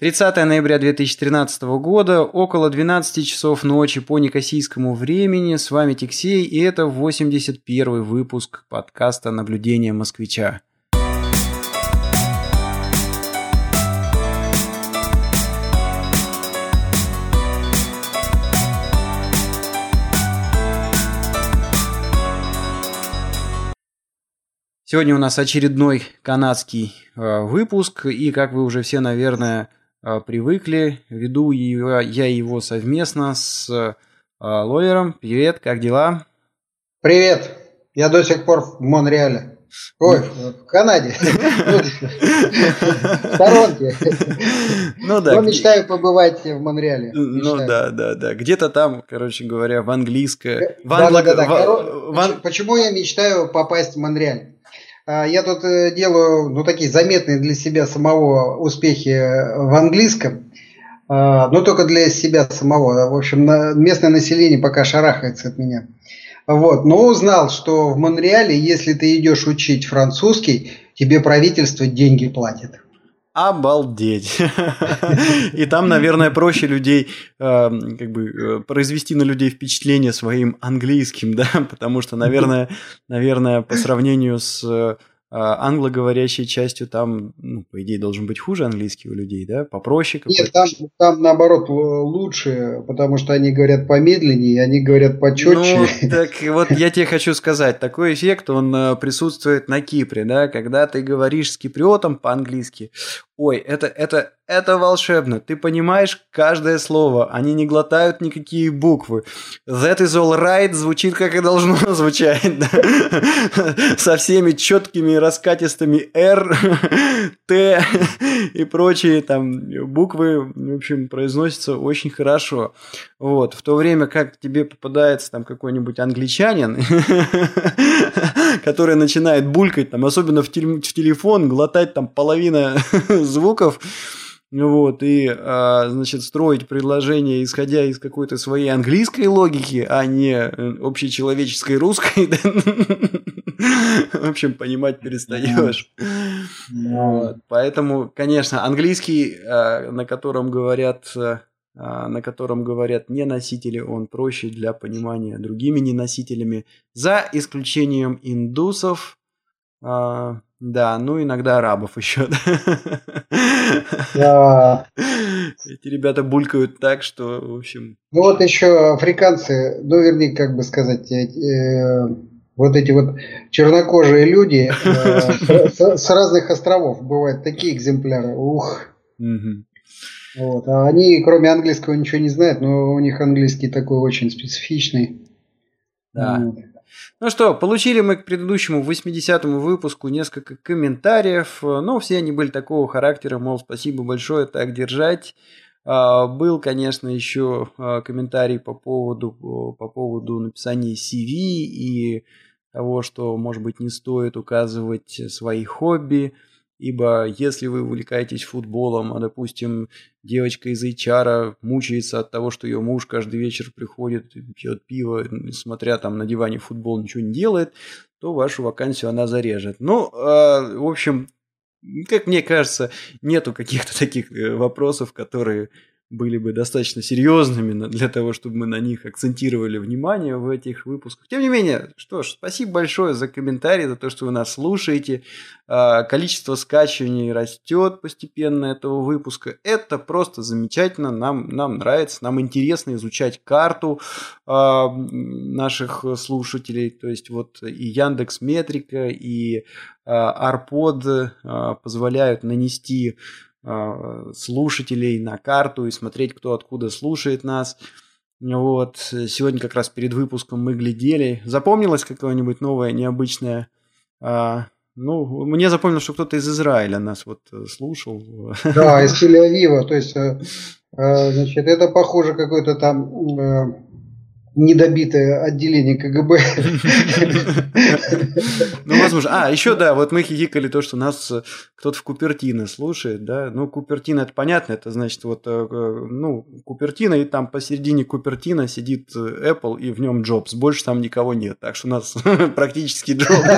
30 ноября 2013 года, около 12 часов ночи по некосийскому времени. С вами Тиксей, и это 81 выпуск подкаста «Наблюдение москвича». Сегодня у нас очередной канадский э, выпуск, и как вы уже все, наверное, привыкли, веду я его совместно с э, Лоером. Привет, как дела? Привет, я до сих пор в Монреале. Ой, в Канаде. В сторонке. Ну да. Но мечтаю побывать в Монреале. Ну да, да, да. Где-то там, короче говоря, в английское. Почему я мечтаю попасть в Монреаль? А, я тут э, делаю ну, такие заметные для себя самого успехи в английском, а, но только для себя самого. В общем, местное население пока шарахается от меня. Вот. Но узнал, что в Монреале, если ты идешь учить французский, тебе правительство деньги платит. Обалдеть. И там, наверное, проще людей, э, как бы, э, произвести на людей впечатление своим английским, да, потому что, наверное, наверное, по сравнению с а, англоговорящей частью там, ну, по идее, должен быть хуже английский у людей, да? Попроще Нет, там, там наоборот лучше, потому что они говорят помедленнее, они говорят почетче. Ну, так вот я тебе хочу сказать, такой эффект, он э, присутствует на Кипре, да, когда ты говоришь с киприотом по-английски, ой, это, это, это волшебно. Ты понимаешь каждое слово. Они не глотают никакие буквы. That is all right звучит, как и должно звучать. Со всеми четкими раскатистыми R, T и прочие там буквы, в общем, произносятся очень хорошо. Вот. В то время как тебе попадается там какой-нибудь англичанин, который начинает булькать, там, особенно в, телефон, глотать там половина звуков, вот, и, а, значит, строить предложение, исходя из какой-то своей английской логики, а не э, общечеловеческой русской, в общем, понимать перестаешь. Вот. Поэтому, конечно, английский, а, на котором говорят а, на котором говорят не носители, он проще для понимания другими неносителями, за исключением индусов, да, ну иногда арабов еще. Да. Эти ребята булькают так, что, в общем... Ну вот еще африканцы, ну вернее, как бы сказать, э, вот эти вот чернокожие люди э, с, с разных островов бывают такие экземпляры. Ух. Угу. Вот. А они, кроме английского, ничего не знают, но у них английский такой очень специфичный. Да. Вот. Ну что, получили мы к предыдущему 80-му выпуску несколько комментариев, но все они были такого характера, мол, спасибо большое, так держать. А, был, конечно, еще а, комментарий по поводу, по поводу написания CV и того, что, может быть, не стоит указывать свои хобби. Ибо если вы увлекаетесь футболом, а, допустим, девочка из HR мучается от того, что ее муж каждый вечер приходит, пьет пиво, смотря там на диване футбол, ничего не делает, то вашу вакансию она зарежет. Ну, э, в общем, как мне кажется, нету каких-то таких э, вопросов, которые были бы достаточно серьезными для того, чтобы мы на них акцентировали внимание в этих выпусках. Тем не менее, что ж, спасибо большое за комментарии, за то, что вы нас слушаете. А, количество скачиваний растет постепенно этого выпуска. Это просто замечательно, нам, нам нравится, нам интересно изучать карту а, наших слушателей. То есть вот и Яндекс Метрика, и Арпод позволяют нанести а, слушателей на карту и смотреть, кто откуда слушает нас. Вот, сегодня как раз перед выпуском мы глядели. Запомнилось какое-нибудь новое, необычное? А, ну, мне запомнилось, что кто-то из Израиля нас вот э, слушал. Да, из Тель-Авива. То есть, э, э, значит, это похоже какой-то там недобитое отделение КГБ. Ну, возможно. А, еще, да, вот мы хихикали то, что нас э, кто-то в Купертино слушает, да. Ну, Купертино, это понятно, это значит, вот, э, э, ну, Купертино, и там посередине Купертино сидит Apple, и в нем Джобс. Больше там никого нет, так что у нас практически Джобс.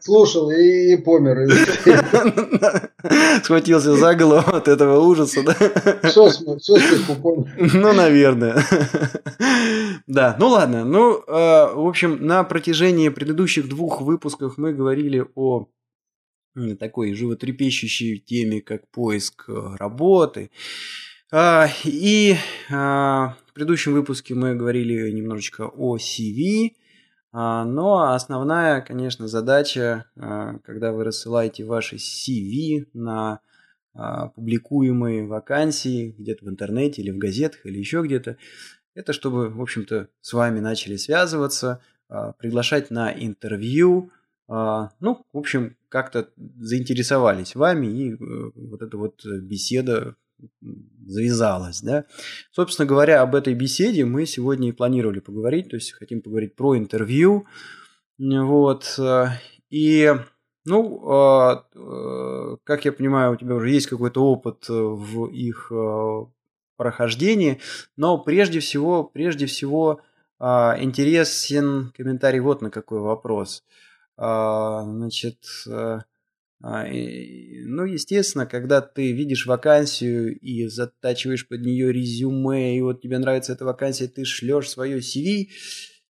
Слушал и, и помер. схватился за голову от этого ужаса, да? Ну, наверное. Да, ну ладно. Ну, э, в общем, на протяжении предыдущих двух выпусков мы говорили о такой животрепещущей теме, как поиск э, работы. А, и а, в предыдущем выпуске мы говорили немножечко о CV, но основная, конечно, задача, когда вы рассылаете ваши CV на публикуемые вакансии где-то в интернете или в газетах или еще где-то, это чтобы, в общем-то, с вами начали связываться, приглашать на интервью, ну, в общем, как-то заинтересовались вами, и э, вот эта вот беседа завязалась, да. Собственно говоря, об этой беседе мы сегодня и планировали поговорить, то есть хотим поговорить про интервью, вот, и, ну, а, э, как я понимаю, у тебя уже есть какой-то опыт в их прохождении, но прежде всего, прежде всего а, интересен комментарий вот на какой вопрос – а, значит, а, ну, естественно, когда ты видишь вакансию и затачиваешь под нее резюме, и вот тебе нравится эта вакансия, ты шлешь свое CV,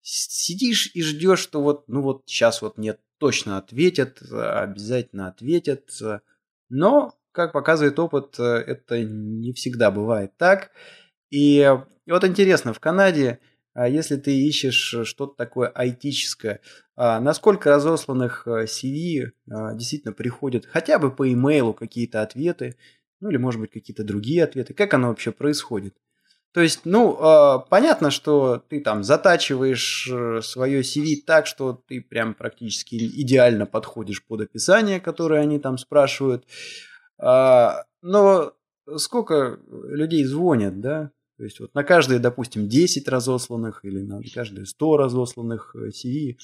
сидишь и ждешь, что вот, ну вот сейчас вот нет, точно ответят, обязательно ответят. Но, как показывает опыт, это не всегда бывает так. И вот интересно, в Канаде а если ты ищешь э, что-то такое айтическое, а насколько разосланных э, CV а, действительно приходят хотя бы по имейлу какие-то ответы, ну или может быть какие-то другие ответы, как оно вообще происходит? То есть, ну, понятно, что ты там затачиваешь э, свое CV так, что ты прям практически идеально подходишь под описание, которое они там спрашивают. Но сколько людей звонят, да? То есть вот на каждые, допустим, 10 разосланных или на каждые 100 разосланных CV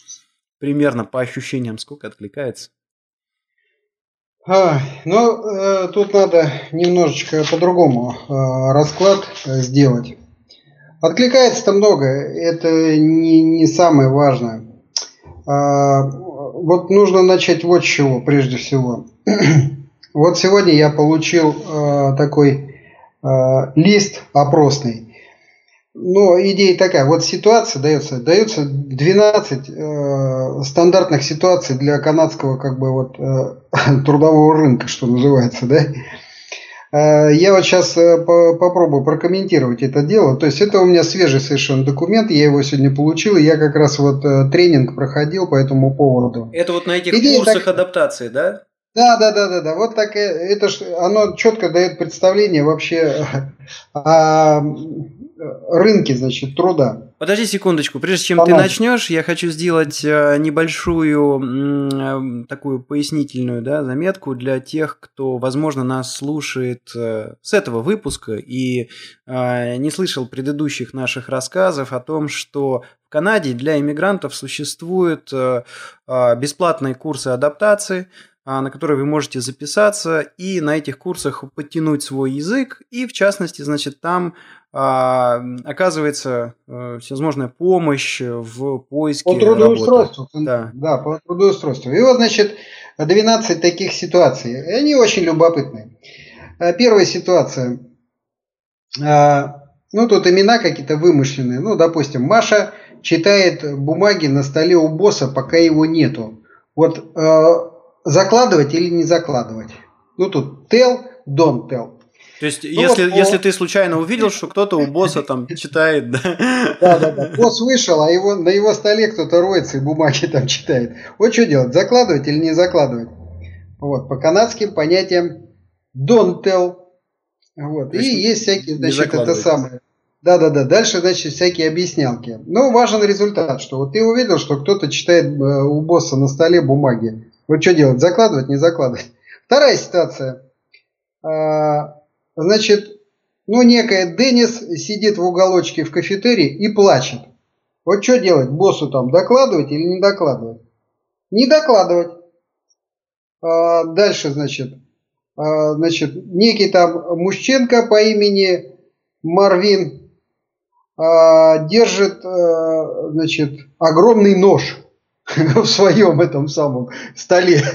примерно по ощущениям сколько откликается? А, ну, э, тут надо немножечко по-другому э, расклад э, сделать. Откликается-то много, это не, не самое важное. А, вот нужно начать вот с чего, прежде всего. вот сегодня я получил э, такой Э, лист опросный. Но идея такая, вот ситуация дается, дается 12 э, стандартных ситуаций для канадского как бы вот э, трудового рынка, что называется, да. Э, я вот сейчас э, по попробую прокомментировать это дело. То есть это у меня свежий совершенно документ, я его сегодня получил, и я как раз вот э, тренинг проходил по этому поводу. Это вот на этих Идея курсах так... адаптации, да? Да, да, да, да, да. Вот так это ж, оно четко дает представление вообще о рынке, значит, труда. Подожди секундочку, прежде чем Помочь. ты начнешь, я хочу сделать э, небольшую такую пояснительную да, заметку для тех, кто, возможно, нас слушает э, с этого выпуска и э, не слышал предыдущих наших рассказов о том, что в Канаде для иммигрантов существуют бесплатные курсы адаптации, на которые вы можете записаться и на этих курсах подтянуть свой язык. И в частности, значит, там а, оказывается а, всевозможная помощь в поиске по трудоустройству. Работы. Да. да, по трудоустройству. И вот, значит, 12 таких ситуаций. И они очень любопытные. А, первая ситуация. Ну, тут имена какие-то вымышленные. Ну, допустим, Маша читает бумаги на столе у босса, пока его нету. Вот закладывать или не закладывать. Ну тут tell, don't tell. То есть, ну, если, вот, если ты случайно увидел, что кто-то у босса там читает, да? Да, да, да. Босс вышел, а его, на его столе кто-то роется и бумаги там читает. Вот что делать, закладывать или не закладывать? Вот, по канадским понятиям don't tell. Вот. И есть всякие, значит, это самое. Да, да, да. Дальше, значит, всякие объяснялки. Но важен результат, что вот ты увидел, что кто-то читает э, у босса на столе бумаги. Вот что делать? Закладывать, не закладывать? Вторая ситуация. А, значит, ну, некая Денис сидит в уголочке в кафетерии и плачет. Вот что делать? Боссу там докладывать или не докладывать? Не докладывать. А, дальше, значит, а, значит, некий там мужчинка по имени Марвин держит, значит, огромный нож в своем этом самом столе.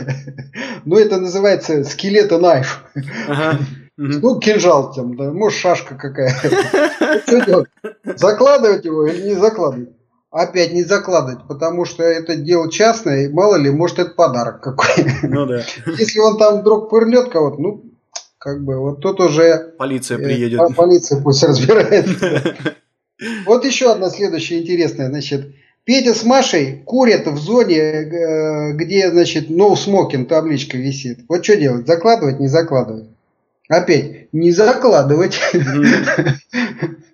Ну, это называется скелета найф. Ну, кинжал там, да, может, шашка какая. Закладывать его или не закладывать? Опять не закладывать, потому что это дело частное, и мало ли, может, это подарок какой. Ну да. Если он там вдруг пырнет кого-то, ну, как бы, вот тут уже... Полиция э, приедет. Полиция пусть разбирается. Вот еще одна следующая интересная, значит, Петя с Машей курят в зоне, э, где, значит, no smoking табличка висит. Вот что делать? Закладывать, не закладывать? Опять, не закладывать.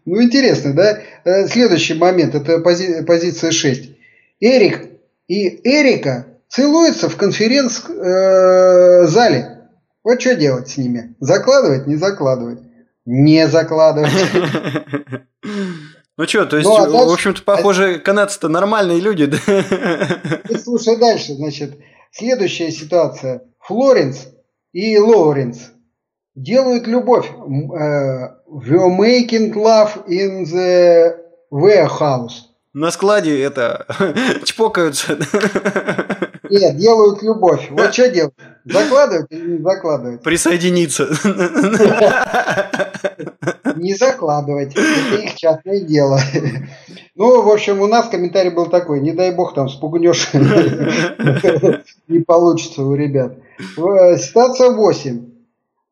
Ну, интересно, да? Э, следующий момент, это пози позиция 6. Эрик и Эрика целуются в конференц-зале. Э, вот что делать с ними? Закладывать, не закладывать? Не закладывать. Ну что, то есть, ну, а дальше... в общем-то, похоже, канадцы-то нормальные люди, да? И слушай дальше, значит, следующая ситуация. Флоренс и Лоуренс делают любовь. We're making love in the warehouse. На складе это чпокаются. Нет, делают любовь. Вот что делать? Закладывать или не закладывать? Присоединиться. Не закладывать. Это их частное дело. Ну, в общем, у нас комментарий был такой. Не дай бог там спугнешь. Не получится у ребят. Ситуация 8.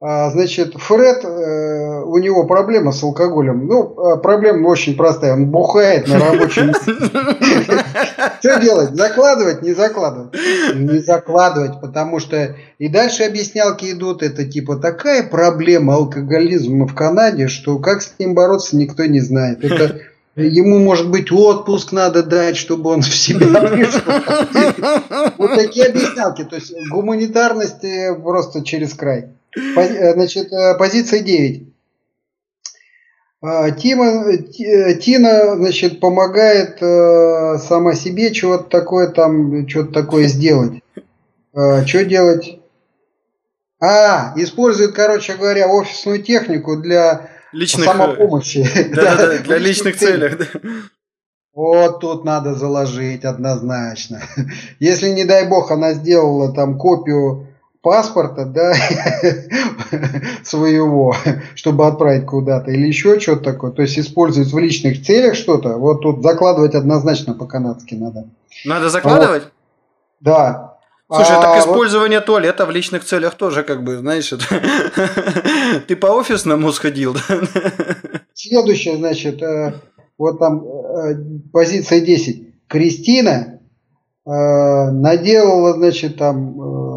А, значит, Фред, э, у него проблема с алкоголем. Ну, а, проблема очень простая. Он бухает на рабочем Что делать? Закладывать, не закладывать? Не закладывать, потому что и дальше объяснялки идут. Это типа такая проблема алкоголизма в Канаде, что как с ним бороться, никто не знает. Это Ему, может быть, отпуск надо дать, чтобы он в себя пришел. Вот такие объяснялки. То есть гуманитарность просто через край. Э, значит, э, позиция 9. А, Тима, э, Тина, значит, помогает сама себе чего-то такое там, что-то такое сделать. Э, что делать? А, использует, короче говоря, офисную технику для личных, самопомощи. Да, да, для личных целей. Вот тут надо заложить однозначно. Если, не дай бог, она сделала там копию паспорта, да, своего, чтобы отправить куда-то, или еще что-то такое. То есть использовать в личных целях что-то. Вот тут закладывать однозначно по-канадски надо. Надо закладывать? Вот. Да. Слушай, а, так использование вот... туалета в личных целях тоже, как бы, знаешь, это... ты по офисному сходил, да? Следующее, значит, э, вот там э, позиция 10. Кристина э, наделала, значит, там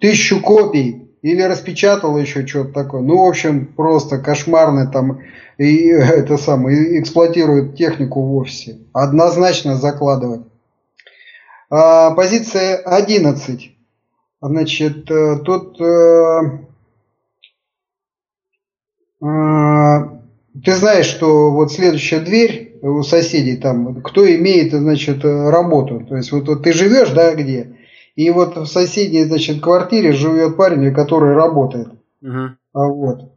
тысячу копий или распечатал еще что-то такое. Ну, в общем, просто кошмарный там и это самое, эксплуатирует технику в офисе. Однозначно закладывать. А, позиция 11. Значит, э, тут э, э, ты знаешь, что вот следующая дверь у соседей там, кто имеет, значит, работу. То есть вот, вот ты живешь, да, где? И вот в соседней, значит, квартире живет парень, который работает. Угу. А вот.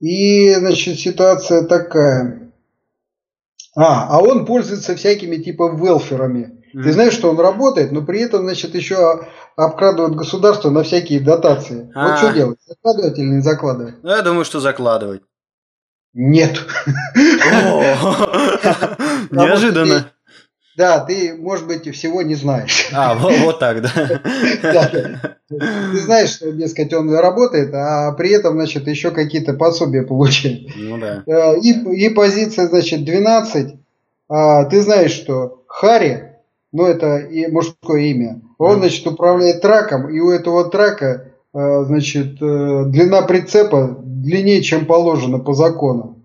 И, значит, ситуация такая. А, а он пользуется всякими типа велферами. Mm-hmm. Ты знаешь, что он работает, но при этом, значит, еще обкрадывает государство на всякие дотации. А-а-а. Вот что делать? Закладывать или не закладывать? Ну, я думаю, что закладывать. Нет. Неожиданно. Да, ты, может быть, всего не знаешь. А, вот, вот так, да. Ты знаешь, что, дескать, он работает, а при этом, значит, еще какие-то пособия получает. Ну да. Э, и, и позиция, значит, 12. А, ты знаешь, что Хари, ну это и мужское имя, он, значит, управляет траком, и у этого трака, э, значит, э, длина прицепа длиннее, чем положено по закону.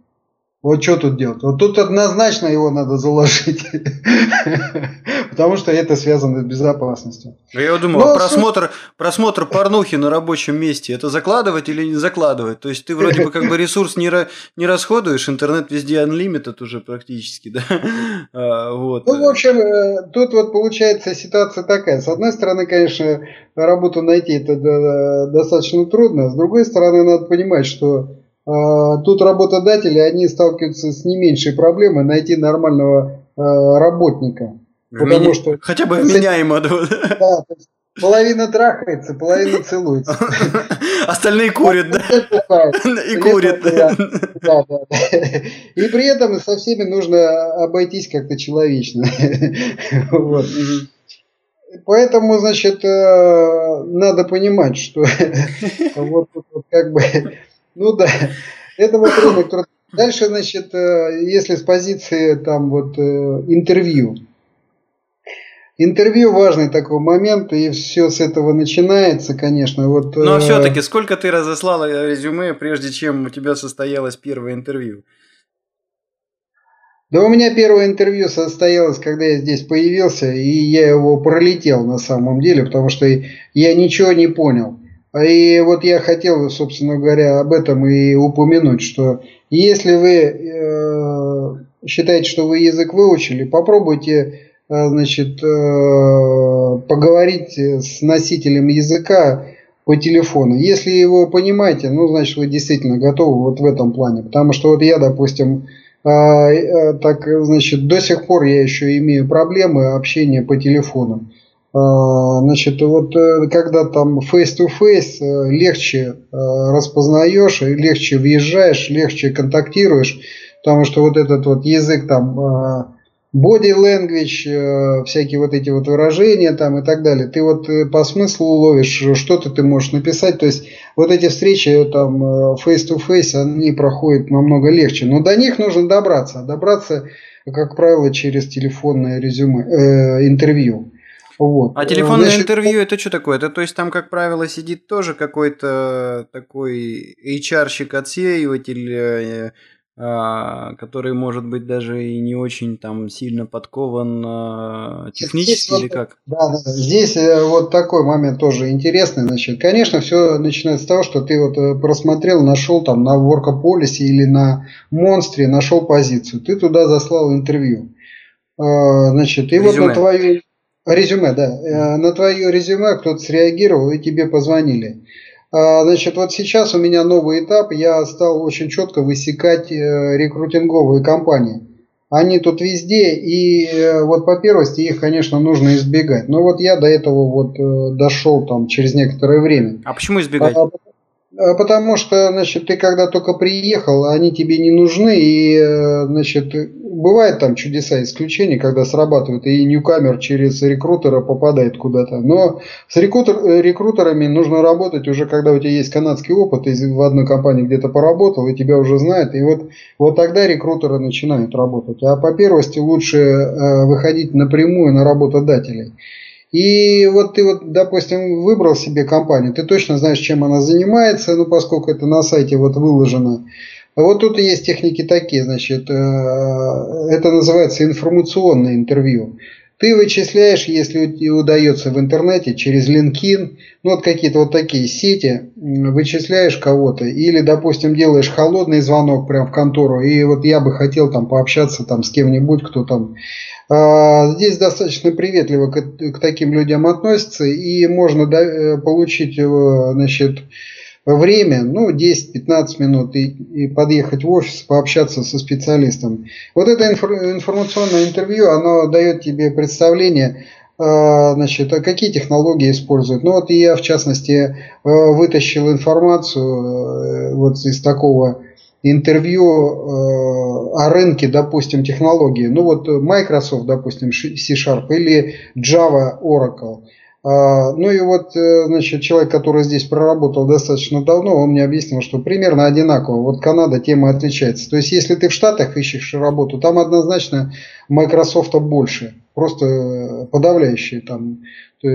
Вот что тут делать? Вот тут однозначно его надо заложить. Потому что это связано с безопасностью. Я думаю, Но, просмотр, просмотр порнухи на рабочем месте, это закладывать или не закладывать? То есть ты вроде бы как бы ресурс не, не расходуешь, интернет везде unlimited уже практически, да? А, вот. Ну, в общем, э, тут вот получается ситуация такая. С одной стороны, конечно, работу найти это достаточно трудно. С другой стороны, надо понимать, что а, тут работодатели, они сталкиваются с не меньшей проблемой найти нормального а, работника. Потому что... Хотя бы вменяемо. Да, половина трахается, половина целуется. Остальные курят, да? И курят. Да, да, да. И при этом со всеми нужно обойтись как-то человечно. Вот. Поэтому, значит, э, надо понимать, что вот как бы, ну да, это вот рынок. Дальше, значит, э, если с позиции там вот э, интервью, Интервью важный такой момент, и все с этого начинается, конечно. Вот, Но все-таки сколько ты разослал резюме, прежде чем у тебя состоялось первое интервью? Да у меня первое интервью состоялось, когда я здесь появился, и я его пролетел на самом деле, потому что я ничего не понял. И вот я хотел, собственно говоря, об этом и упомянуть, что если вы э, считаете, что вы язык выучили, попробуйте э, значит, э, поговорить с носителем языка по телефону. Если его понимаете, ну, значит, вы действительно готовы вот в этом плане. Потому что вот я, допустим, а, э, так, значит, до сих пор я еще имею проблемы общения по телефону. А, значит, вот э, когда там face-to-face -face, легче э, распознаешь, легче въезжаешь, легче контактируешь, потому что вот этот вот язык там body language, э, всякие вот эти вот выражения там и так далее. Ты вот э, по смыслу ловишь, что-то ты можешь написать. То есть вот эти встречи там э, face-to-face, они проходят намного легче. Но до них нужно добраться. Добраться, как правило, через телефонное резюме, э, интервью. Вот. А телефонное Значит, интервью это что такое? Это то есть там, как правило, сидит тоже какой-то такой HR-щик, отсеиватель, а, который, может быть, даже и не очень там сильно подкован технически здесь, или как? Да, да, здесь э, вот такой момент тоже интересный. Значит, конечно, все начинается с того, что ты вот э, просмотрел, нашел там на Workopolice или на Монстре, нашел позицию. Ты туда заслал интервью. Значит, и резюме. вот на твое резюме, да, э, на твое резюме кто-то среагировал и тебе позвонили. А, значит, вот сейчас у меня новый этап, я стал очень четко высекать э, рекрутинговые компании. Они тут везде, и э, вот по первости их, конечно, нужно избегать. Но вот я до этого вот дошел там через некоторое время. А почему избегать? А, потому что, значит, ты когда только приехал, они тебе не нужны, и, значит, бывают там чудеса исключения, когда срабатывает, и ньюкамер через рекрутера попадает куда-то. Но с рекрутер, рекрутерами нужно работать уже, когда у тебя есть канадский опыт, и в одной компании где-то поработал, и тебя уже знают, и вот, вот тогда рекрутеры начинают работать. А по первости лучше э, выходить напрямую на работодателей. И вот ты вот, допустим, выбрал себе компанию, ты точно знаешь, чем она занимается, ну, поскольку это на сайте вот выложено. Вот тут есть техники такие, значит, э, это называется информационное интервью. Ты вычисляешь, если удается в интернете, через LinkedIn, ну вот какие-то вот такие сети, вычисляешь кого-то. Или, допустим, делаешь холодный звонок прямо в контору, и вот я бы хотел там пообщаться там с кем-нибудь, кто там... А, здесь достаточно приветливо к, к таким людям относится, и можно э, получить, э, значит, время, ну, 10-15 минут, и, и подъехать в офис, пообщаться со специалистом. Вот это информационное интервью, оно дает тебе представление, а, значит, а какие технологии используют. Ну, вот я, в частности, э, вытащил информацию э, вот из такого интервью э, о рынке, допустим, технологии. Ну, вот Microsoft, допустим, C-Sharp или Java Oracle – ну и вот, э, значит, человек, который здесь проработал достаточно давно, он мне объяснил, что примерно одинаково. Вот Канада тема отличается. То есть, если ты в Штатах ищешь работу, там однозначно Microsoft больше. Просто подавляющие там э,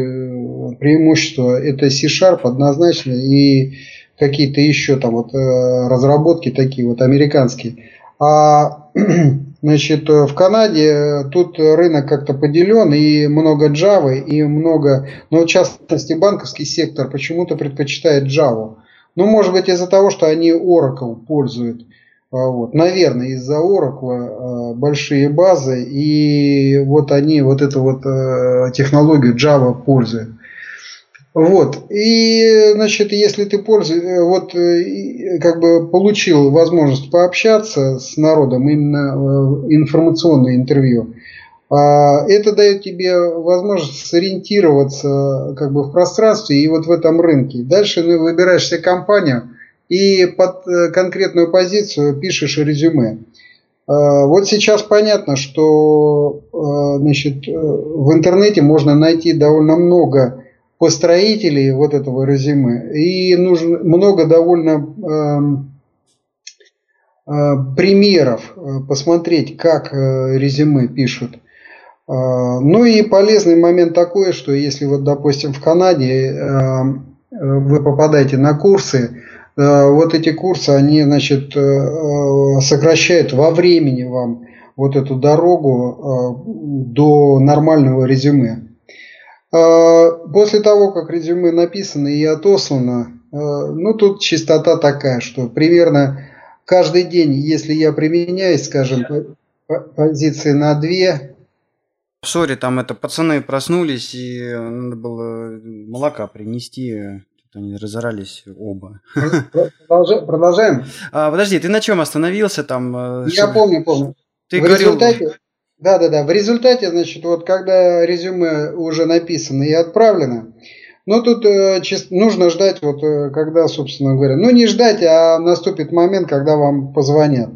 преимущества. Это C-Sharp однозначно и какие-то еще там вот э, разработки такие вот американские. А Значит, э, в Канаде э, тут рынок как-то поделен, и много Java, и много, но в частности банковский сектор почему-то предпочитает Java. Ну, может быть, из-за того, что они Oracle пользуют. А, вот. Наверное, из-за Oracle э, большие базы, и вот они вот эту вот технологию Java пользуют. Вот. И, значит, если ты пользуешься, э, вот, э, как бы получил возможность пообщаться с народом, именно э, информационное интервью, А, это дает тебе возможность сориентироваться как бы в пространстве и вот в этом рынке. Дальше ты выбираешь себе компанию и под конкретную позицию пишешь резюме. А, вот сейчас понятно, что значит, в интернете можно найти довольно много построителей вот этого резюме и нужно много довольно примеров посмотреть, как э, резюме пишут. Ну и полезный момент такой, что если вот, допустим, в Канаде э, вы попадаете на курсы, э, вот эти курсы, они, значит, э, сокращают во времени вам вот эту дорогу до нормального резюме. А, после того, как резюме написано и отослано, ну тут частота такая, что примерно каждый день, если я применяюсь, скажем, позиции на две, Сори, там это пацаны проснулись, и надо было молока принести. Тут они разорались оба. Продолжаем? А, подожди, ты на чем остановился там? Э, Я помню, помню. Ты в говорил... результате, да, да, да. В результате, значит, вот когда резюме уже написано и отправлено, ну, тут э, нужно ждать, вот э, когда, собственно говоря, ну, не ждать, а наступит момент, когда вам позвонят.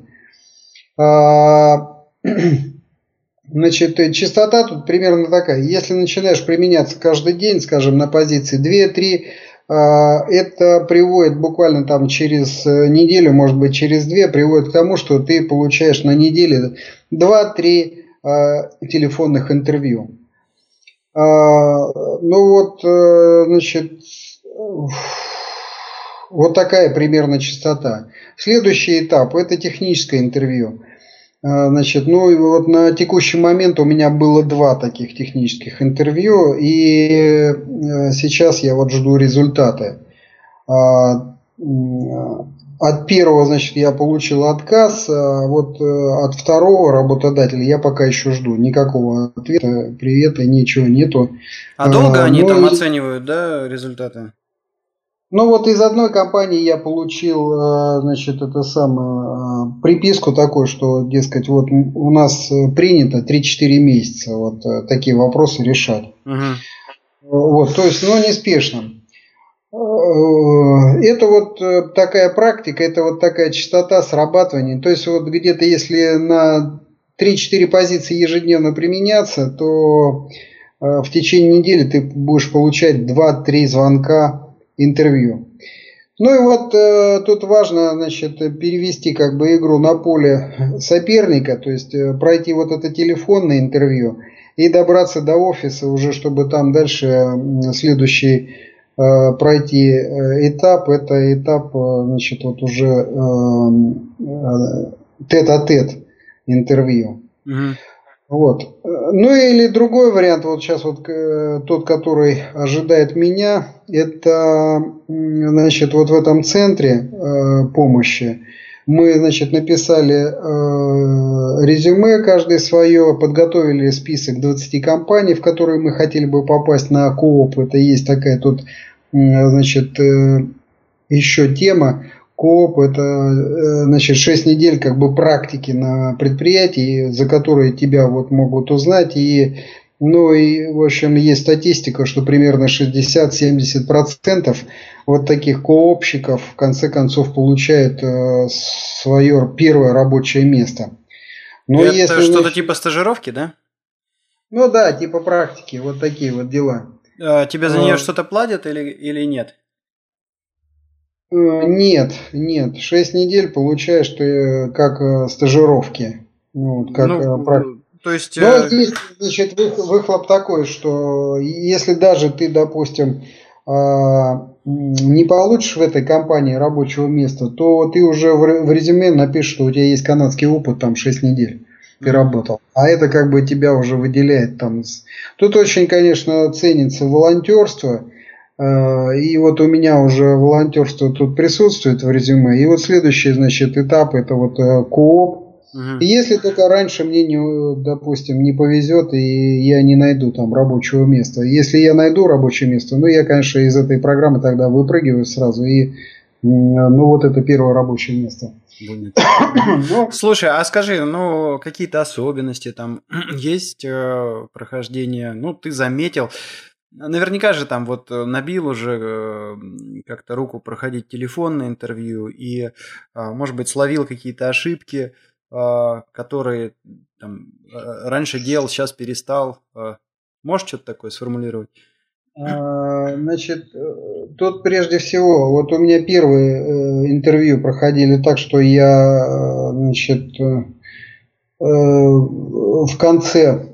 А, Значит, э, частота тут примерно такая. Если начинаешь применяться каждый день, скажем, на позиции 2-3, а, это приводит буквально там через э, неделю, может быть через две, приводит к тому, что ты получаешь на неделе 2-3 а, телефонных интервью. А, ну вот, э, значит, вот такая примерно частота. Следующий этап – это техническое интервью. А, значит, ну и вот на текущий момент у меня было два таких технических интервью, и э, сейчас я вот жду результаты. А, от первого, значит, я получил отказ, а вот э, от второго работодателя я пока еще жду. Никакого ответа, привета, ничего нету. А долго они ну, там оценивают, да, результаты? Ну вот из одной компании я получил, э, значит, это самое, э, приписку такую, что, дескать, вот у нас принято 3-4 месяца вот такие вопросы решать. Угу. Вот, то есть, ну, неспешно. Это вот такая практика, это вот такая частота срабатывания. То есть, вот где-то если на 3-4 позиции ежедневно применяться, то в течение недели ты будешь получать 2-3 звонка интервью. Ну и вот э, тут важно, значит, перевести как бы игру на поле соперника, то есть э, пройти вот это телефонное интервью и добраться до офиса уже, чтобы там дальше э, следующий э, пройти э, этап, это этап, э, значит, вот уже э, э, тет-а-тет интервью. Угу. Вот. Ну или другой вариант, вот сейчас вот э, тот, который ожидает меня, это, значит, вот в этом центре э, помощи мы, значит, написали э, резюме каждый свое, подготовили список 20 компаний, в которые мы хотели бы попасть на кооп. Это есть такая тут, значит, еще тема Кооп – это э, значит, 6 недель как бы практики на предприятии, за которые тебя вот могут узнать. И, ну и, в общем, есть статистика, что примерно 60-70% вот таких коопщиков в конце концов получают э, свое первое рабочее место. Но это если что-то типа стажировки, да? Ну да, типа практики, вот такие вот дела. А, тебе за нее а... что-то платят или, или нет? Э, нет, нет. Шесть недель получаешь ты как э, стажировки. Ну, как ну, практика. То есть... Но здесь, значит, выхлоп такой, что если даже ты, допустим, а, не получишь в этой компании рабочего места, то ты уже в резюме напишешь, что у тебя есть канадский опыт, там 6 недель ты работал. А это как бы тебя уже выделяет там. Тут очень, конечно, ценится волонтерство. Э, и вот у меня уже волонтерство тут присутствует в резюме. И вот следующий, значит, этап это вот э, кооп. Угу. Если только раньше мне, не, допустим, не повезет, и я не найду там рабочего места. Если я найду рабочее место, ну, я, конечно, из этой программы тогда выпрыгиваю сразу и Ну, вот это первое рабочее место. Слушай, а скажи, ну, какие-то особенности там есть э, прохождение? Ну, ты заметил, Наверняка же там вот э, набил уже э, как-то руку проходить телефонное интервью и, э, может быть, словил какие-то ошибки, э, которые там, э, раньше делал, сейчас перестал. Э, можешь что-то такое сформулировать? А, значит, тут прежде всего, вот у меня первые интервью проходили так, что я, значит, в конце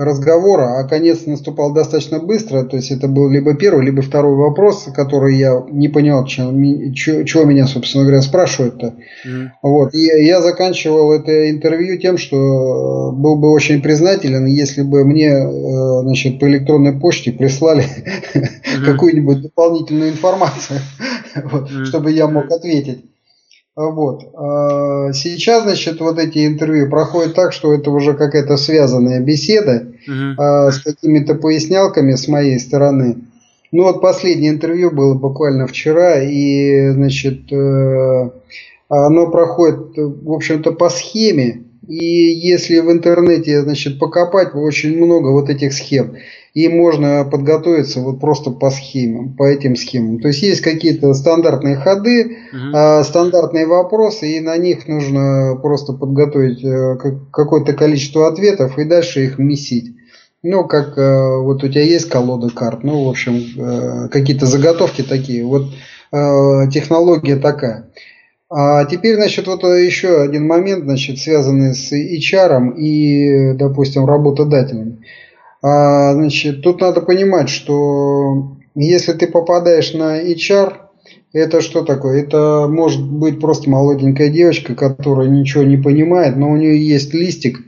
разговора, а конец наступал достаточно быстро, то есть это был либо первый, либо второй вопрос, который я не понял, чего, чего меня, собственно говоря, спрашивают-то. Mm-hmm. Вот. И я заканчивал это интервью тем, что был бы очень признателен, если бы мне э, значит, по электронной почте прислали mm-hmm. какую-нибудь дополнительную информацию, mm-hmm. чтобы я мог ответить. Вот. А сейчас, значит, вот эти интервью проходят так, что это уже какая-то связанная беседа uh-huh. с какими-то пояснялками с моей стороны. Ну вот последнее интервью было буквально вчера, и, значит, э, оно проходит, в общем-то, по схеме. И если в интернете, значит, покопать, очень много вот этих схем и можно подготовиться вот просто по схемам, по этим схемам. То есть есть какие-то стандартные ходы, угу. э, стандартные вопросы, и на них нужно просто подготовить э, какое-то количество ответов и дальше их месить. Ну, как э, вот у тебя есть колода карт, ну, в общем, э, какие-то заготовки такие. Вот технология такая. А теперь, значит, вот еще один момент, значит, связанный с HR и, допустим, работодателем. А, значит, тут надо понимать, что если ты попадаешь на HR, это что такое? Это может быть просто молоденькая девочка, которая ничего не понимает, но у нее есть листик,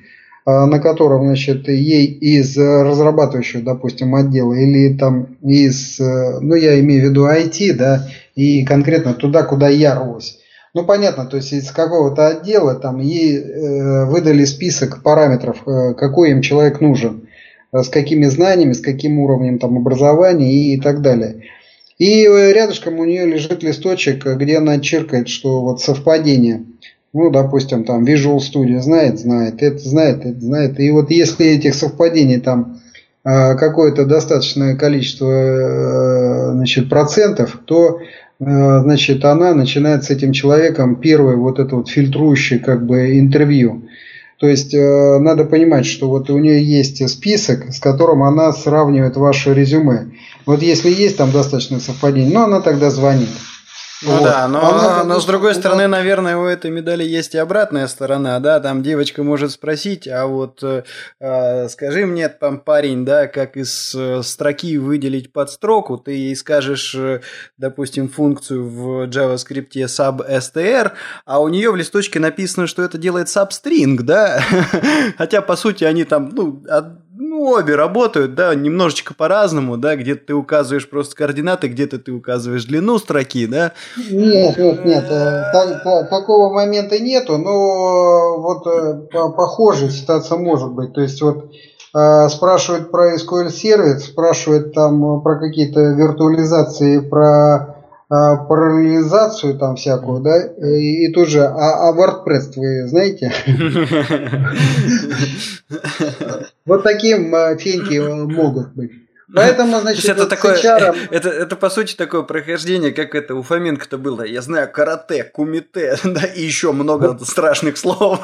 а, на котором, значит, ей из разрабатывающего, допустим, отдела или там из, ну, я имею в виду IT, да, и конкретно туда, куда я рвусь. Ну, понятно, то есть из какого-то отдела там ей э, выдали список параметров, э, какой им человек нужен. Э, с какими знаниями, с каким уровнем там, образования и, так далее. И э, рядышком у нее лежит листочек, где она черкает, что вот совпадение. Ну, допустим, там Visual Studio знает, знает, это знает, это знает. И вот если этих совпадений там э, какое-то достаточное количество значит, процентов, то значит, она начинает с этим человеком первое вот это вот фильтрующее как бы интервью. То есть э, надо понимать, что вот у нее есть список, с которым она сравнивает ваше резюме. Вот если есть там достаточно совпадений, ну она тогда звонит. Ну вот. да, но, Она, но с другой стороны, наверное, у этой медали есть и обратная сторона, да, там девочка может спросить, а вот э, э скажи мне, там парень, да, как из э, строки выделить подстроку, ты ей скажешь, э, допустим, функцию в JavaScript substr, а у нее в листочке написано, что это делает substring, да, хотя по сути они там, ну, ну, обе работают, да, немножечко по-разному, да, где-то ты указываешь просто координаты, где-то ты указываешь длину строки, да? Нет, нет, нет, э, так, так, такого момента нету, но вот э, похожая ситуация может быть, то есть вот э, спрашивают про SQL сервис, спрашивают там про какие-то виртуализации, про параллелизацию там всякую, да, и, и тут же, а, а WordPress вы знаете? Вот таким а, феньки могут быть. Поэтому, значит, это, вот такое, HR... это, это по сути такое прохождение, как это у Фоменко-то было. Я знаю карате, кумите, да, и еще много страшных слов.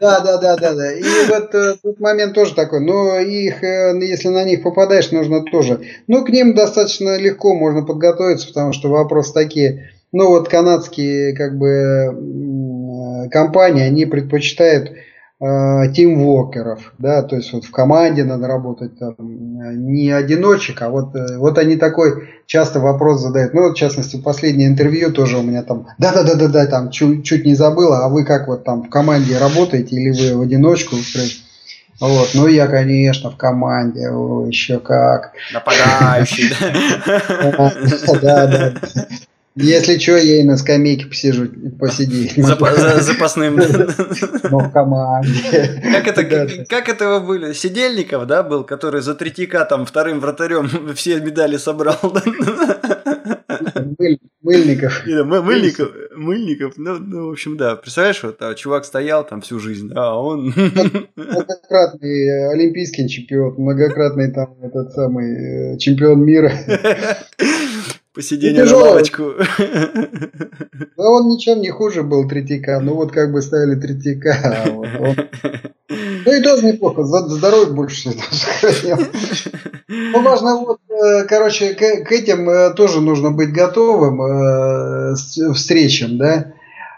Да, да, да, да, да. И вот э, тут момент тоже такой. Но их, э, если на них попадаешь, нужно тоже. Ну, к ним достаточно легко можно подготовиться, потому что вопросы такие. Ну, вот канадские, как бы, э, компании, они предпочитают Э, тимворкеров, да, то есть вот в команде надо работать там, не одиночек, а вот, э, вот они такой часто вопрос задают. Ну, вот, в частности, последнее интервью тоже у меня там, да-да-да-да-да, там чуть, чуть не забыла, а вы как вот там в команде работаете или вы в одиночку? Вот, ну я, конечно, в команде, о, еще как. Нападающий, да? Да, да. Если что, я и на скамейке посижу, посидеть. Запасным. Но в команде. Как это, как этого были? Сидельников, да, был, который за третьяка там вторым вратарем все медали собрал. Мыльников. Мыльников, Мыльников, ну, ну, в общем, да. Представляешь, вот а, чувак стоял там всю жизнь, а он... Многократный олимпийский чемпион, многократный там этот самый э, чемпион мира. Посидение на лавочку. Да он ничем не хуже был Третьяка. Ну вот как бы ставили Третьяка. А вот он... Ну и тоже неплохо. Здоровье больше сохранил. Ну важно вот, э, короче, к, к этим э, тоже нужно быть готовым э, встречам, да.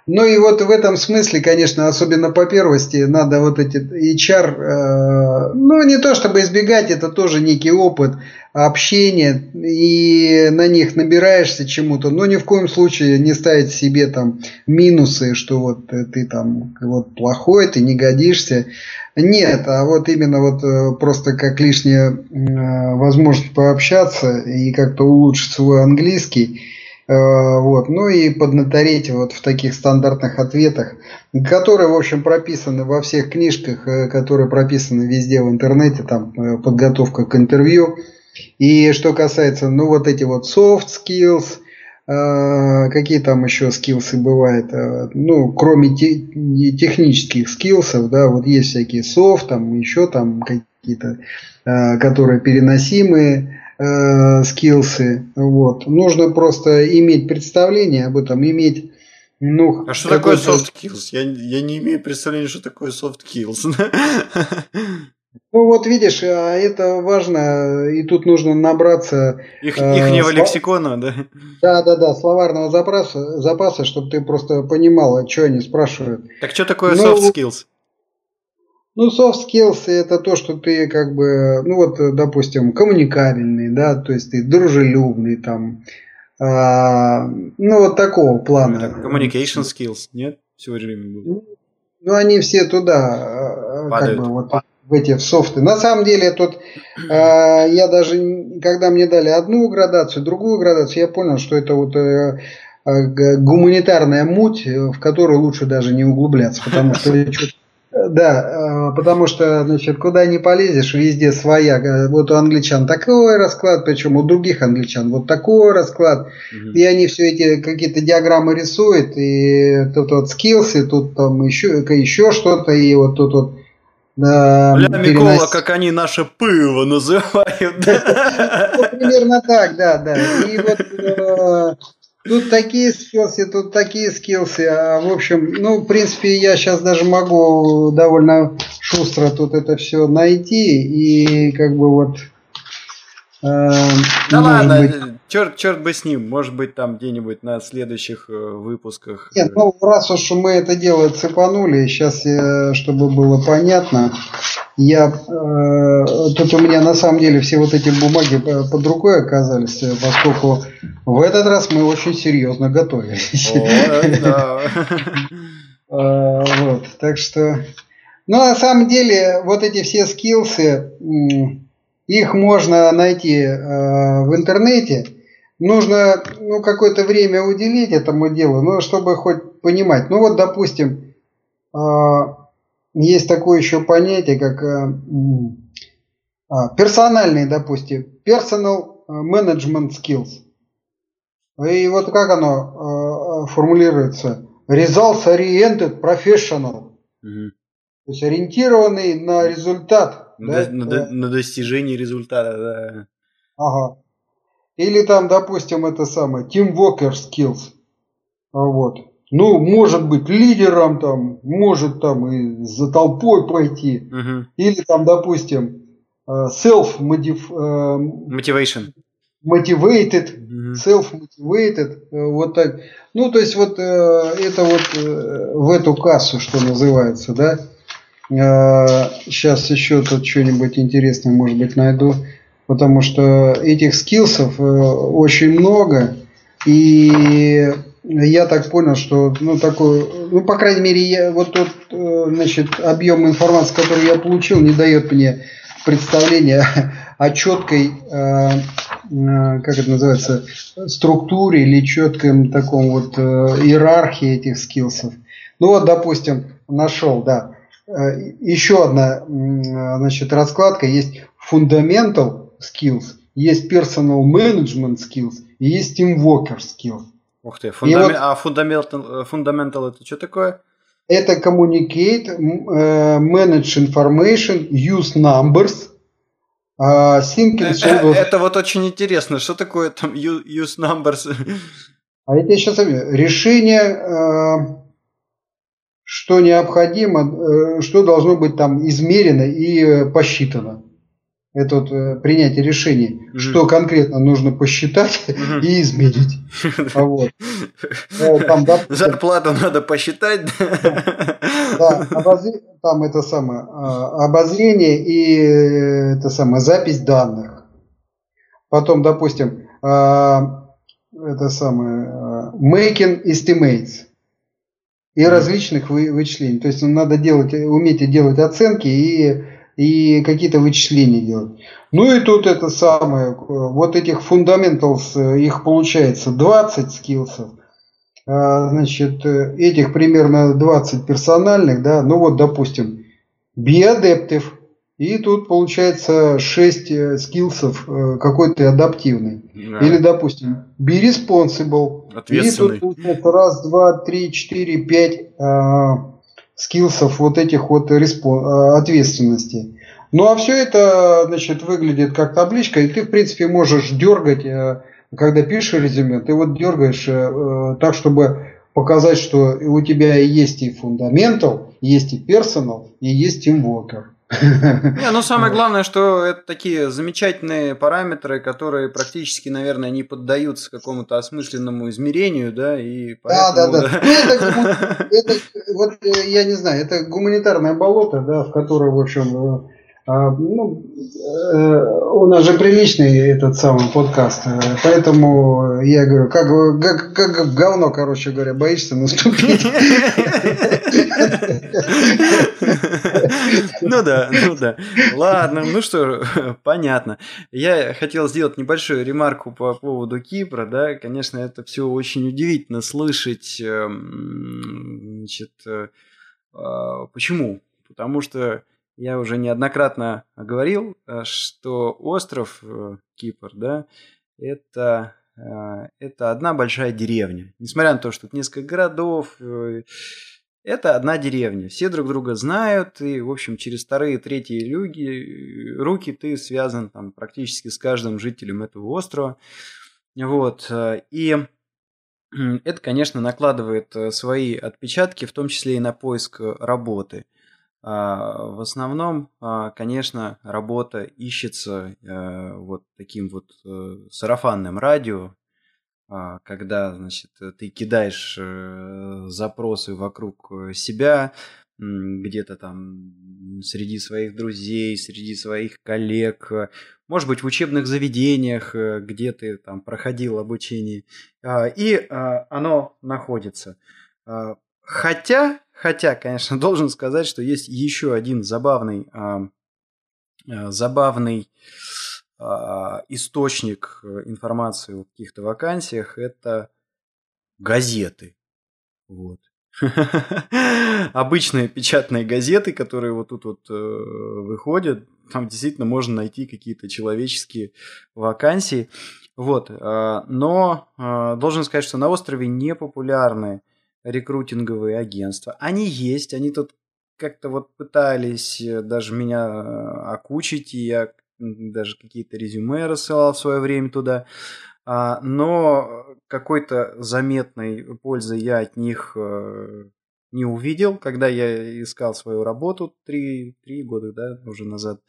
Ну и вот в этом смысле, конечно, особенно по первости, надо вот эти HR, э, ну не то чтобы избегать, это тоже некий опыт общения, и на них набираешься чему-то, но ни в коем случае не ставить себе там минусы, что вот ты там вот плохой, ты не годишься. Нет, а вот именно вот э, просто как лишняя э, возможность пообщаться и как-то улучшить свой английский – Э, вот. Ну и поднатореть вот в таких стандартных ответах, которые, в общем, прописаны во всех книжках, э, которые прописаны везде в интернете, там э, подготовка к интервью. И что касается, ну вот эти вот soft skills, какие там еще скиллсы бывают, ну, кроме технических скиллсов, да, вот есть всякие soft, там еще там какие-то, которые переносимые, э, скиллсы. Вот. Нужно просто иметь представление об этом, иметь ну, а что такое soft skills? Я, я не имею представления, что такое soft skills. Ну вот видишь, а это важно, и тут нужно набраться их, э, ихнего слов... лексикона, да? Да, да, да, словарного запаса, запаса, чтобы ты просто понимал, что они спрашивают. Так что такое ну, soft skills? Ну, soft skills это то, что ты как бы, ну вот, допустим, коммуникабельный, да, то есть ты дружелюбный там, а, ну вот такого плана. Communication skills, нет? Все время было. Ну, они все туда, а, Падают. как бы вот в эти в софты. На самом деле тут э, я даже, когда мне дали одну градацию, другую градацию, я понял, что это вот э, гуманитарная муть, в которую лучше даже не углубляться, потому что да, э, потому что, значит, куда не полезешь, везде своя. Вот у англичан такой расклад, причем у других англичан вот такой расклад. Угу. И они все эти какие-то диаграммы рисуют, и тут вот скиллсы, тут там еще, еще что-то, и вот тут вот да, Ля Микола, как они наше пыво называют. Ну, примерно так, да, да. И вот э, Тут такие скиллсы, тут такие скиллсы. А, в общем, ну, в принципе, я сейчас даже могу довольно шустро тут это все найти. И как бы вот... Э, да ладно, быть... черт, черт бы с ним. Может быть, там где-нибудь на следующих э, выпусках. Нет, ну, раз уж мы это дело цепанули, сейчас, э, чтобы было понятно, я э, тут у меня на самом деле все вот эти бумаги под рукой оказались, э, поскольку в этот раз мы очень серьезно готовились. Э, вот, так что, ну на самом деле вот эти все скиллсы, их можно найти э, в интернете. Нужно ну, какое-то время уделить этому делу, ну, чтобы хоть понимать. Ну вот, допустим, есть такое еще понятие, как э, а, персональный, допустим, personal management skills. И вот как оно формулируется? Results oriented professional. Угу. То есть ориентированный на результат. На, да? на, на достижение результата, да. Ага. Или там, допустим, это самое, team worker skills. Вот ну, может быть лидером там, может там и за толпой пойти. Угу. Или там, допустим, э, self э. Motivated, self-motivated, э, вот так. Ну, то есть вот это вот в эту кассу, что называется, да. Сейчас еще тут что-нибудь интересное, может быть, найду. Потому что этих скиллсов очень много. И я так понял, что, ну, такой, ну, по крайней мере, я, вот тот, э, значит, объем информации, который я получил, не дает мне представления о четкой, э, как это называется, структуре или четком таком вот иерархии этих скиллсов. Ну вот, допустим, нашел, да. Еще одна, значит, раскладка есть fundamental skills, есть personal management skills и есть teamworker skills. Ух ты, фундам... вот, а fundamental, fundamental это что такое? Это communicate, manage information, use numbers, think and solve... Это вот очень интересно, что такое там use numbers? А это я сейчас решение, что необходимо, что должно быть там измерено и посчитано это вот э, принятие решений, угу. что конкретно нужно посчитать угу. и измерить. А вот. Э, там, да, Зарплату надо посчитать. Да, обозр... там это самое а, обозрение и э, это самое запись данных. Потом, допустим, а, это самое making estimates и различных вычислений. То есть надо делать, уметь делать оценки и и какие-то вычисления делать. Ну и тут это самое, вот этих фундаменталс, их получается 20 скиллсов, а, значит, этих примерно 20 персональных, да, ну вот, допустим, be и тут получается 6 э, скиллсов э, какой-то адаптивный. Да. Или, допустим, be responsible. И тут получается раз, два, три, четыре, пять скиллсов вот этих вот респон- ответственностей. Ну а все это, значит, выглядит как табличка, и ты, в принципе, можешь дергать, э, когда пишешь резюме, ты вот дергаешь э, так, чтобы показать, что у тебя есть и фундаментал, есть и персонал, и есть тимворкер. Не, ну самое главное, что это такие замечательные параметры, которые практически, наверное, не поддаются какому-то осмысленному измерению, да, и поэтому... Да, да, да. Ну, это, это, вот, э, я не знаю, это гуманитарное болото, да, в которое, в общем, а, ну, э, у нас же приличный этот самый подкаст, э, поэтому я говорю, как, как, как говно, короче говоря, боишься наступить. Ну да, ну да. Ладно, ну что, понятно. Я хотел сделать небольшую ремарку по поводу Кипра, да, конечно, это все очень удивительно слышать, эм, значит, э, а, почему? Потому что я уже неоднократно говорил, э, что остров э, Кипр, да, это, э, это одна большая деревня. Несмотря на то, что тут несколько городов, это одна деревня. Все друг друга знают, и, в общем, через вторые, третьи люди, руки ты связан там, практически с каждым жителем этого острова. Вот. И это, конечно, накладывает свои отпечатки, в том числе и на поиск работы. А, в основном, а, конечно, работа ищется э, вот таким вот э, сарафанным радио, а, когда, значит, ты кидаешь э, запросы вокруг себя, где-то там среди своих друзей, среди своих коллег, может быть, в учебных заведениях, где ты там проходил обучение, и оно находится. Хотя, хотя, конечно, должен сказать, что есть еще один забавный, а, а, забавный а, источник информации о каких-то вакансиях. Это газеты. Вот. Обычные печатные газеты, которые вот тут вот э, выходят, там действительно можно найти какие-то человеческие вакансии. Вот. Э, но э, должен сказать, что на острове не популярны рекрутинговые агентства. Они есть, они тут как-то вот пытались э, даже меня э, окучить, и я даже какие-то резюме рассылал в свое время туда. А, но какой-то заметной пользы я от них э, не увидел, когда я искал свою работу три, три года да, уже назад.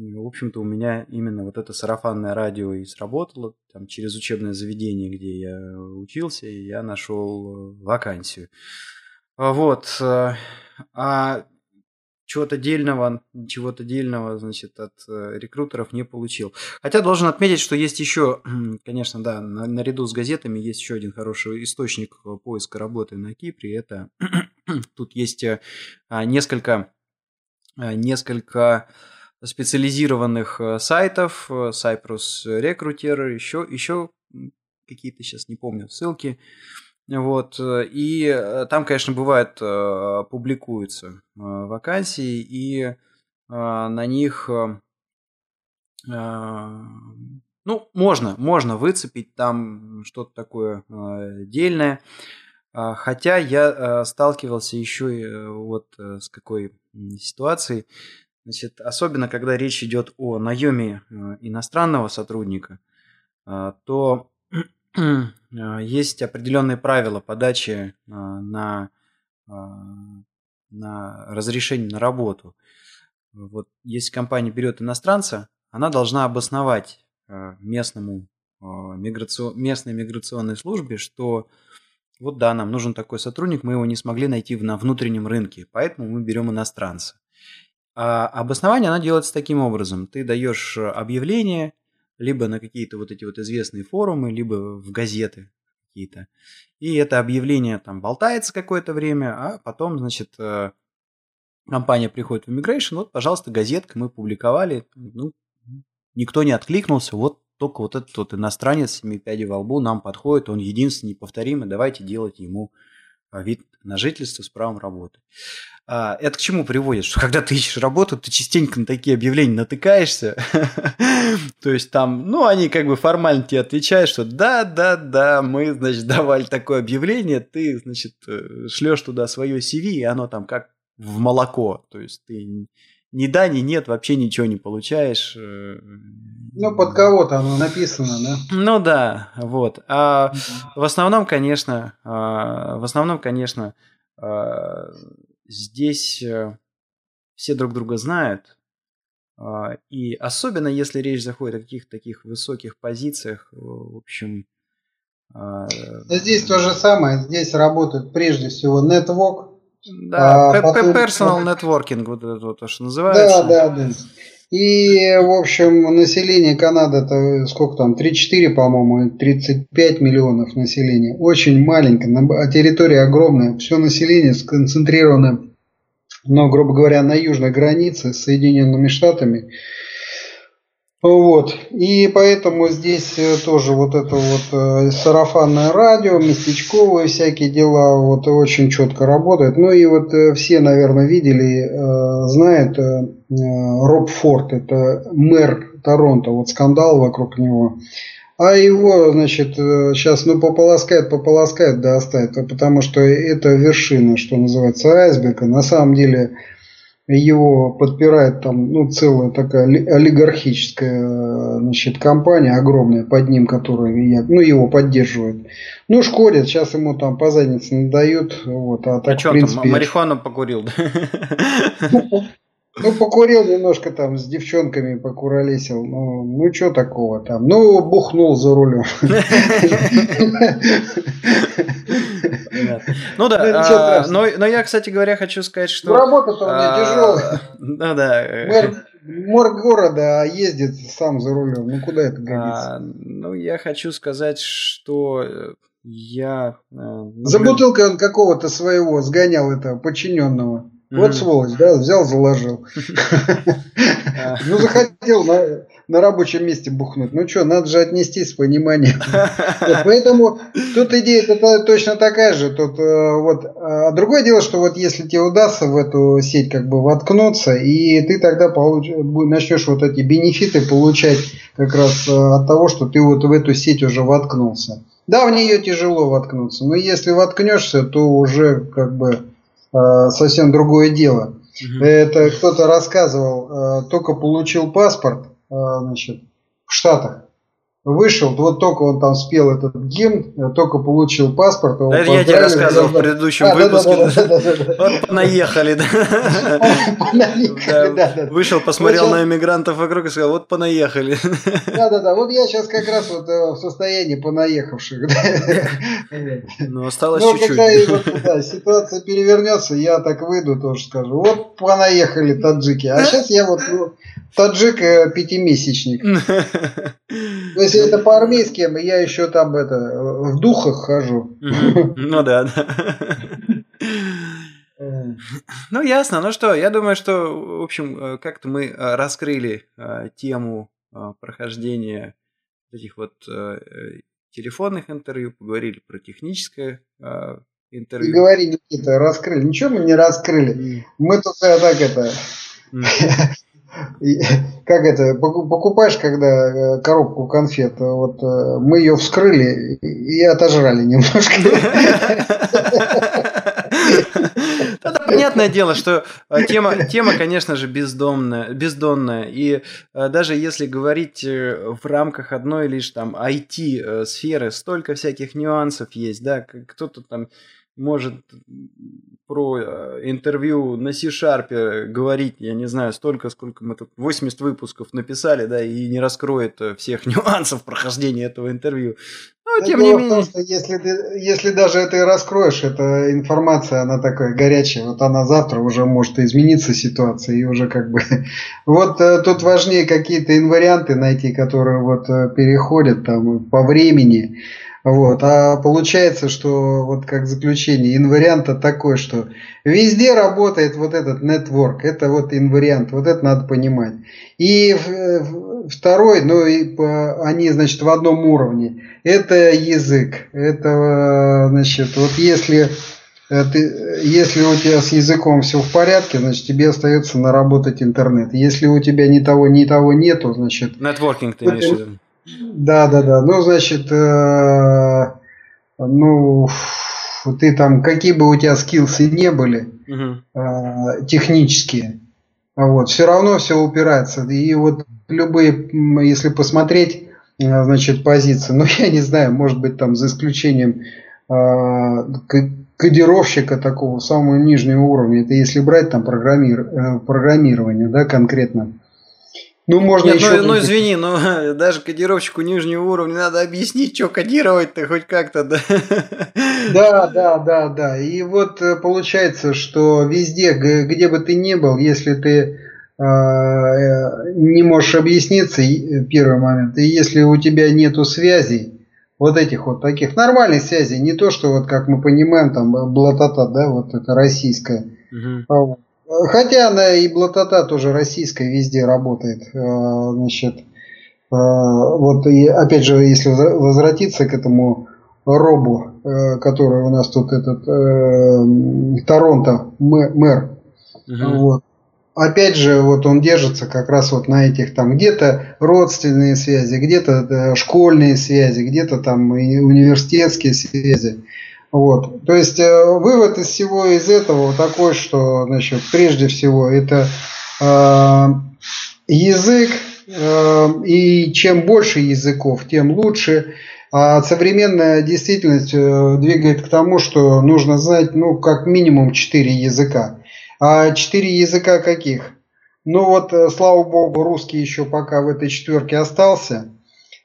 В общем-то, у меня именно вот это сарафанное радио и сработало. Там через учебное заведение, где я учился, и я нашел э, вакансию. А вот. Э, а чего-то дельного, чего-то дельного, значит, от э, рекрутеров не получил. Хотя должен отметить, что есть еще, конечно, да, наряду с газетами есть еще один хороший источник поиска работы на Кипре. Это тут есть несколько, несколько специализированных сайтов, Cyprus Recruiter, еще, еще какие-то сейчас не помню ссылки. Вот, и там, конечно, бывает, публикуются вакансии, и на них ну, можно, можно выцепить там что-то такое э, дельное. А, хотя я э, сталкивался еще и э, вот э, с какой ситуацией. Значит, особенно когда речь идет о наеме э, иностранного сотрудника, э, то э, есть определенные правила подачи э, на, на разрешение на работу. Вот если компания берет иностранца, она должна обосновать местному миграцион... местной миграционной службе, что вот да, нам нужен такой сотрудник, мы его не смогли найти на внутреннем рынке, поэтому мы берем иностранца. А обоснование она делается таким образом. Ты даешь объявление либо на какие-то вот эти вот известные форумы, либо в газеты какие-то. И это объявление там болтается какое-то время, а потом, значит, э, компания приходит в Immigration, вот, пожалуйста, газетка, мы публиковали, ну, никто не откликнулся, вот только вот этот вот иностранец с 7 пядей во лбу нам подходит, он единственный неповторимый, давайте делать ему вид на жительство с правом работы. А, это к чему приводит? Что когда ты ищешь работу, ты частенько на такие объявления натыкаешься. То есть там, ну, они как бы формально тебе отвечают, что да, да, да, мы, значит, давали такое объявление, ты, значит, э, шлешь туда свое CV, и оно там как в молоко. То есть ты ни да, ни нет, вообще ничего не получаешь. Э, ну, под кого-то оно написано, да? Ну да, вот. А в основном, конечно, а, в основном, конечно, а, здесь э, все друг друга знают. А, и особенно если речь заходит о каких-то таких высоких позициях, в общем... Здесь то же самое. Здесь работает прежде всего network, да, а, потом... personal networking, вот это то, что называется. Да, да, да. И, в общем, население Канады, это сколько там, 3-4, по-моему, 35 миллионов населения. Очень маленькое, а территория огромная. Все население сконцентрировано, но, грубо говоря, на южной границе с Соединенными Штатами. Вот. И поэтому здесь э, тоже вот это вот э, сарафанное радио, местечковые всякие дела вот очень четко работает. Ну и вот э, все, наверное, видели, знают Роб Форд, это мэр Торонто, вот скандал вокруг него. А его, значит, сейчас, ну, пополоскает, пополоскает, да, оставит, потому что это вершина, что называется, айсберга. На самом деле, его подпирает там ну, целая такая олигархическая значит, компания огромная под ним, которая ну, его поддерживает. Ну, шкодит, сейчас ему там по заднице надают. Вот, а так, а что, принципе, там марихуану покурил? Ну, покурил немножко там с девчонками, покуролесил. Ну, ну что такого там? Ну, бухнул за рулем. Ну да, но, но я, кстати говоря, хочу сказать, что... Ну, работа-то у меня а, тяжелая. Ну да. Мэр, мэр города ездит сам за рулем. Ну куда это годится? А, ну, я хочу сказать, что я... Э, за бутылкой он какого-то своего сгонял этого подчиненного. Вот сволочь, да, взял, заложил. Ну, захотел на, на рабочем месте бухнуть. Ну что, надо же отнестись с пониманием. Поэтому тут идея точно такая же. Тут э, вот, а другое дело, что вот если тебе удастся в эту сеть как бы воткнуться, и ты тогда получ... начнешь вот эти бенефиты получать как раз э, от того, что ты вот в эту сеть уже воткнулся. Да, в нее тяжело воткнуться, но если воткнешься, то уже как бы совсем другое дело. Угу. Это кто-то рассказывал, э, только получил паспорт э, значит, в Штатах, вышел, вот только он там спел этот гимн, только получил паспорт. Его это я тебе рассказывал в предыдущем а, выпуске. Да, да, да, да, Вот понаехали, да. Вышел, посмотрел на иммигрантов вокруг и сказал, вот понаехали. Да-да-да, вот я сейчас как раз вот в состоянии понаехавших. Ну, осталось чуть-чуть. Но когда ситуация перевернется, я так выйду, тоже скажу, вот понаехали таджики. А сейчас я вот ну, таджик пятимесячник. То есть это по-армейски, я еще там это в духах хожу. Ну да, да. Ну, ясно. Ну что, я думаю, что, в общем, э, как-то мы э, раскрыли э, тему прохождения этих вот телефонных интервью, поговорили про техническое интервью. И говори, Никита, раскрыли. Ничего мы не раскрыли. Мы только так это... Как это, покупаешь, когда коробку конфет, вот мы ее вскрыли и отожрали немножко. Это понятное дело, что э, тема, тема, конечно же, бездомная, бездонная. И э, даже если говорить э, в рамках одной лишь там IT-сферы, столько всяких нюансов есть, да, кто-то там может про э, интервью на C-Sharp говорить, я не знаю, столько, сколько мы тут 80 выпусков написали, да, и не раскроет э, всех нюансов прохождения этого интервью. Но, тем не менее... Том, что если, ты, если даже это и раскроешь, эта информация, она такая горячая, вот она завтра уже может измениться ситуация, и уже как бы... Вот э, тут важнее какие-то инварианты найти, которые вот переходят там по времени, вот. А получается, что вот как заключение, инвариант такой, что везде работает вот этот network, это вот инвариант, вот это надо понимать. И второй, ну и они, значит, в одном уровне, это язык. Это, значит, вот если э, ты, если у тебя с языком все в порядке, значит, тебе остается наработать интернет. Если у тебя ни того, ни того нету, значит... Нетворкинг ты имеешь в виду? Да, да, да. Ну, значит, э, ну, ты там, какие бы у тебя скиллсы не были, угу. э, технические, вот, все равно все упирается. И вот любые, если посмотреть, э, значит, позиции, ну, я не знаю, может быть, там, за исключением э, кодировщика такого самого нижнего уровня, это если брать там программир, э, программирование, да, конкретно, ну, можно Нет, еще... Ну, ну, извини, но даже кодировщику нижнего уровня надо объяснить, что кодировать-то хоть как-то, да? Да, да, да, да. И вот э, получается, что везде, где бы ты ни был, если ты э, э, не можешь объясниться, первый момент, и если у тебя нету связей, вот этих вот таких нормальных связей, не то, что вот как мы понимаем, там, блатата, да, вот это российская, угу. Хотя она и блатота тоже российская везде работает. Э, значит, э, вот и опять же, если возвратиться к этому робу, э, который у нас тут этот Торонто мэр, угу. вот, опять же, вот он держится как раз вот на этих там где-то родственные связи, где-то школьные связи, где-то там университетские связи. Вот. То есть э, вывод из всего из этого такой, что значит, прежде всего это э, язык, э, и чем больше языков, тем лучше. А современная действительность э, двигает к тому, что нужно знать ну, как минимум 4 языка. А 4 языка каких? Ну вот, э, слава богу, русский еще пока в этой четверке остался –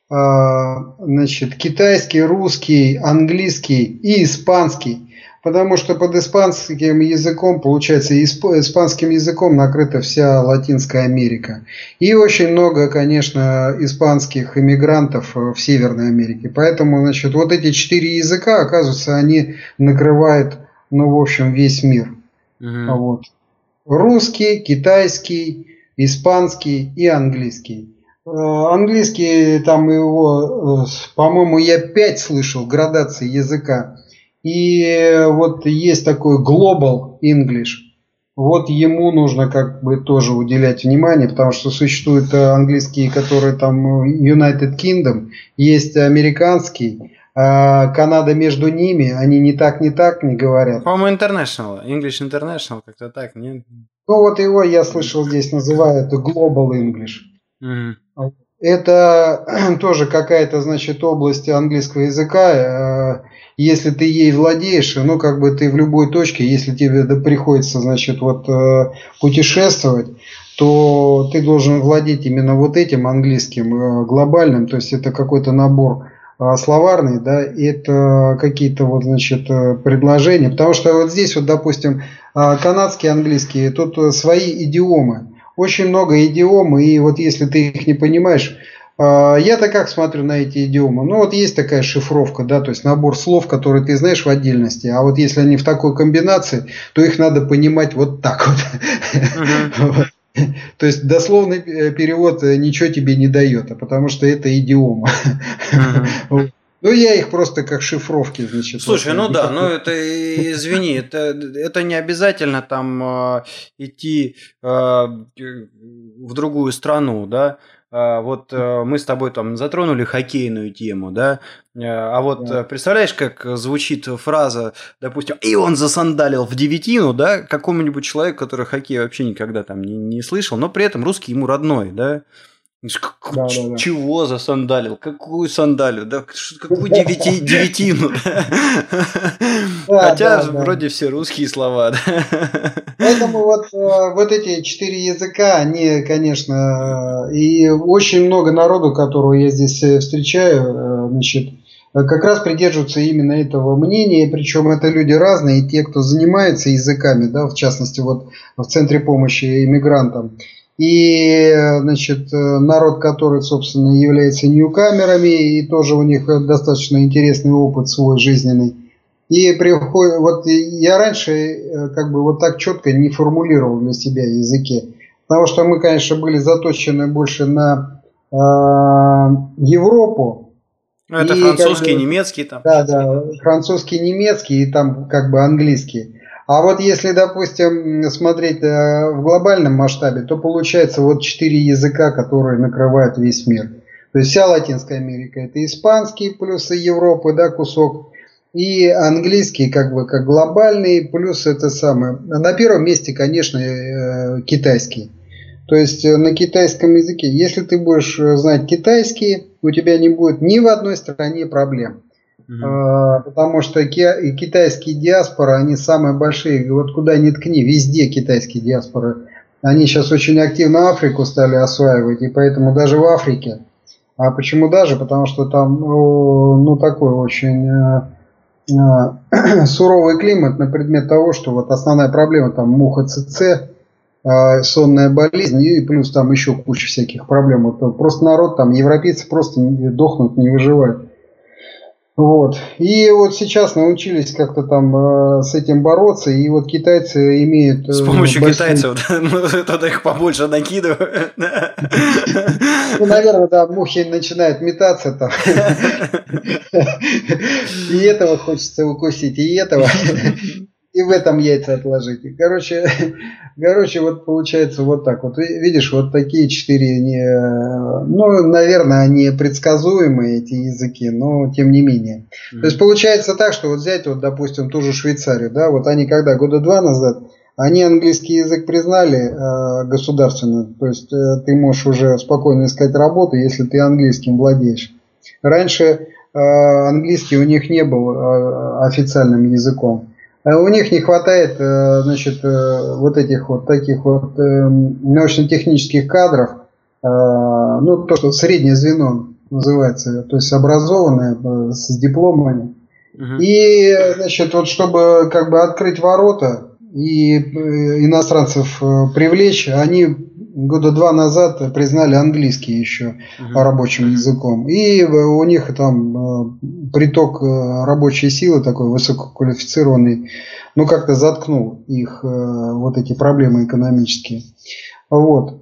значит, китайский, русский, английский и испанский. Потому что под испанским языком, получается, испанским языком накрыта вся Латинская Америка. И очень много, конечно, испанских иммигрантов в Северной Америке. Поэтому, значит, вот эти четыре языка, оказывается, они накрывают, ну, в общем, весь мир. Угу. Вот. Русский, китайский, испанский и английский. Э, английский, там его, э, по-моему, я пять слышал градации языка. И вот есть такой Global English. Вот ему нужно как бы тоже уделять внимание, потому что существуют английские, которые там United Kingdom, есть американский, Канада между ними, они не так, не так не говорят. По-моему, International, English International, как-то так, нет? Ну вот его я слышал здесь называют Global English. Это тоже какая-то, значит, область английского языка. Э, если ты ей владеешь, ну, как бы ты в любой точке, если тебе приходится, значит, вот э, путешествовать, то ты должен владеть именно вот этим английским э, глобальным, то есть это какой-то набор словарный, да, это какие-то вот, значит, предложения, потому что вот здесь вот, допустим, канадский английский, тут свои идиомы, очень много идиом, и вот если ты их не понимаешь, А, я-то как смотрю на эти идиомы? Ну, вот есть такая шифровка, да, то есть набор слов, которые ты знаешь в отдельности, а вот если они в такой комбинации, то их надо понимать вот так вот. То есть дословный э, перевод э, ничего тебе не дает, а потому что это идиома. Ну, я их просто как шифровки, значит. Слушай, ну да, ну это, извини, это, это не обязательно там э, идти э, в другую страну, да. А, вот э, мы с тобой там затронули хоккейную тему, да, э, а вот да. представляешь, как звучит фраза, допустим, и он засандалил в девятину, да, какому-нибудь человеку, который хоккей вообще никогда там не, не слышал, но при этом русский ему родной, да, да, да, да. Чего засандалил? Какую сандалию? Да какую девяти, девятину? Хотя вроде все русские слова. Поэтому вот, э, вот эти четыре языка, они, конечно, и очень много народу, которого я здесь э, встречаю, э, значит, как раз придерживаются именно этого мнения, причем это люди разные, и те, кто занимается языками, да, в частности, вот в Центре помощи иммигрантам, и, значит, народ, который, собственно, является ньюкамерами, и тоже у них достаточно интересный опыт свой жизненный. И приходит, вот я раньше э, как бы вот так четко не формулировал для себя языки, потому что мы, конечно, были заточены больше на э, Европу. Ну, это и, французский, как бы, немецкий там. Да, да, французский, немецкий и там как бы английский. А вот если, допустим, смотреть э, в глобальном масштабе, то получается вот четыре языка, которые накрывают весь мир. То есть вся Латинская Америка это испанский, плюс и Европы, да, кусок. И английский как бы как глобальный, плюс это самое. На первом месте, конечно, э, китайский. То есть э, на китайском языке, если ты будешь знать китайский, у тебя не будет ни в одной стране проблем. Uh-huh. Потому что ки- китайские диаспоры, они самые большие, вот куда ни ткни, везде китайские диаспоры. Они сейчас очень активно Африку стали осваивать, и поэтому даже в Африке. А почему даже? Потому что там, ну, ну такой очень э, э, суровый климат на предмет того, что вот основная проблема там муха ЦЦ, э, сонная болезнь и плюс там еще куча всяких проблем. Вот, просто народ там, европейцы просто дохнут, не выживают. Вот. И вот сейчас научились как-то там э, с этим бороться, и вот китайцы имеют... Э, с помощью большие... китайцев, да? Ну, тогда их побольше накидывают. Ну, наверное, да, мухи начинают метаться там. И этого хочется укусить, и этого и в этом яйца отложите. Короче, короче, вот получается вот так вот. Видишь, вот такие четыре, не, ну, наверное, они предсказуемые, эти языки, но тем не менее. Mm-hmm. То есть получается так, что вот взять, вот, допустим, ту же Швейцарию, да, вот они когда, года два назад, они английский язык признали э, государственно, то есть э, ты можешь уже спокойно искать работу, если ты английским владеешь. Раньше э, английский у них не был э, официальным языком. Э, у них не хватает э, значит, э, вот этих вот таких вот научно-технических кадров, ну, то, что среднее звено называется, то есть образованные с дипломами. Угу. И, значит, вот чтобы как бы открыть ворота и иностранцев привлечь, они года два назад признали английский еще угу. рабочим языком. И у них там э, приток э, рабочей силы такой высококвалифицированный, ну как-то заткнул их э, вот эти проблемы экономические. Вот.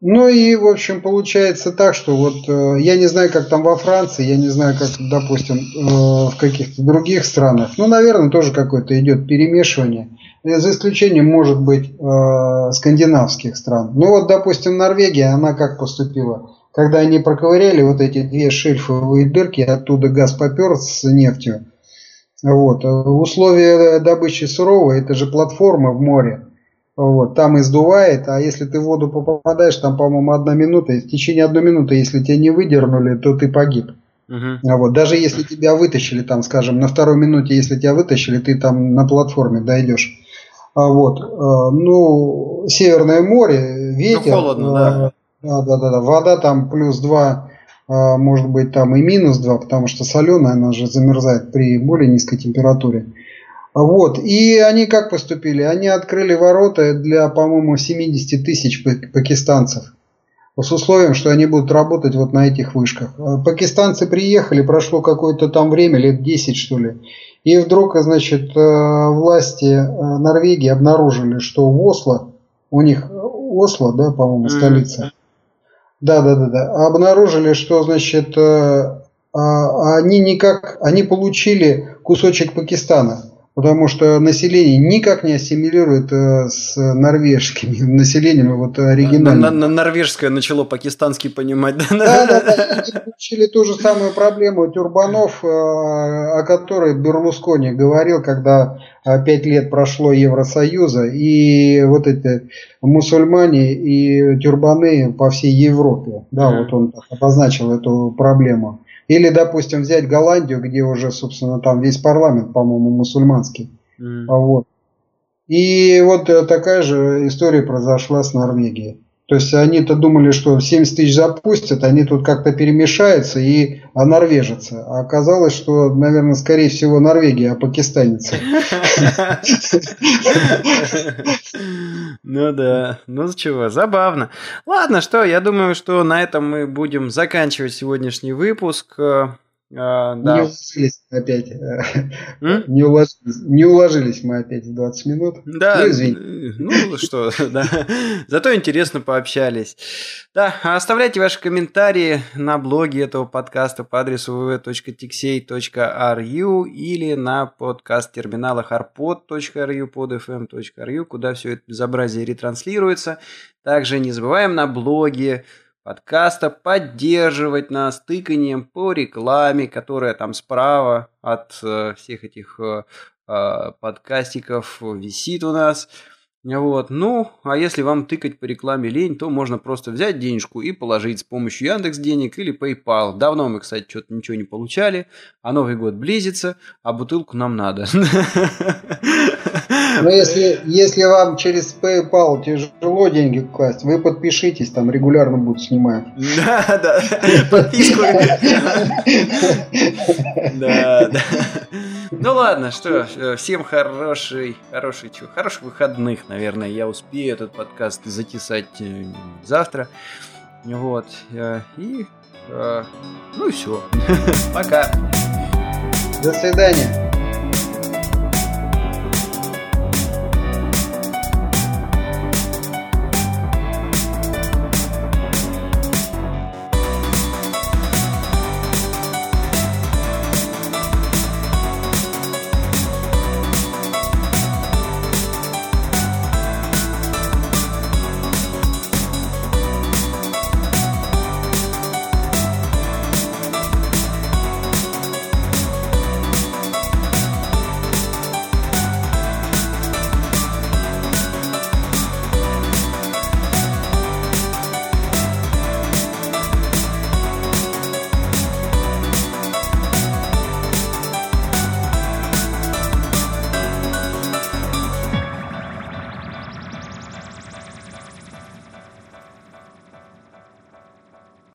Ну и, в общем, получается так, что вот я не знаю, как там во Франции, я не знаю, как, допустим, в каких-то других странах. Ну, наверное, тоже какое-то идет перемешивание за исключением, может быть, э, скандинавских стран. Ну вот, допустим, Норвегия, она как поступила? Когда они проковыряли вот эти две шельфовые дырки, оттуда газ попер с нефтью. Вот. Условия добычи суровые, это же платформа в море. Вот, там издувает, а если ты в воду попадаешь, там, по-моему, одна минута, и в течение одной минуты, если тебя не выдернули, то ты погиб. Uh-huh. Вот, даже если тебя вытащили, там, скажем, на второй минуте, если тебя вытащили, ты там на платформе дойдешь. А вот, э, ну, Северное море, ветер. Ну, холодно, да. Да, да, да, да. Вода там плюс 2, э, может быть, там и минус 2, потому что соленая, она же замерзает при более низкой температуре. Вот. И они как поступили? Они открыли ворота для, по-моему, 70 тысяч пакистанцев. С условием, что они будут работать вот на этих вышках. Пакистанцы приехали, прошло какое-то там время, лет 10 что ли, и вдруг, значит, власти Норвегии обнаружили, что в Осло, у них Осло, да, по-моему, столица, да, да, да, да. Обнаружили, что, значит, э, а, они никак, они получили кусочек Пакистана потому что население никак не ассимилирует э, с норвежским населением вот оригинальным. На, на, норвежское начало пакистанский понимать. Да, да, да. Получили ту же самую проблему тюрбанов, э, о которой Берлускони говорил, когда э, пять лет прошло Евросоюза, и вот эти мусульмане и тюрбаны по всей Европе. Да, вот он обозначил эту проблему. Или, допустим, взять Голландию, где уже, собственно, там весь парламент, по-моему, мусульманский. Mm. Вот. И вот э, такая же история произошла с Норвегией. То есть они-то думали, что 70 тысяч запустят, они тут как-то перемешаются и норвежатся. А оказалось, что, наверное, скорее всего Норвегия, а пакистанец. Ну да, ну чего, забавно. Ладно, что, я думаю, что на этом мы будем заканчивать сегодняшний выпуск. А, да. Не уложились опять. Не уложились, не уложились мы опять в 20 минут. Да, ну, ну что, да. Зато интересно пообщались. Да, оставляйте ваши комментарии на блоге этого подкаста по адресу www.tixey.ru или на подкаст-терминалах arpod.ru, podfm.ru, куда все это безобразие ретранслируется. Также не забываем на блоге подкаста поддерживать нас тыканием по рекламе, которая там справа от э, всех этих э, э, подкастиков висит у нас. Вот. Ну, а если вам тыкать по рекламе лень, то можно просто взять денежку и положить с помощью Яндекс денег или PayPal. Давно мы, кстати, что-то ничего не получали, а Новый год близится, а бутылку нам надо. Но если, если вам через PayPal тяжело деньги класть, вы подпишитесь, там регулярно будут снимать. Да, да. Подписку. Да, да. Ну ладно, что, всем хороший, хороший, чего, хороших выходных, наверное, я успею этот подкаст затесать э, завтра. Вот. Э, и, э, ну и все. Пока. До свидания.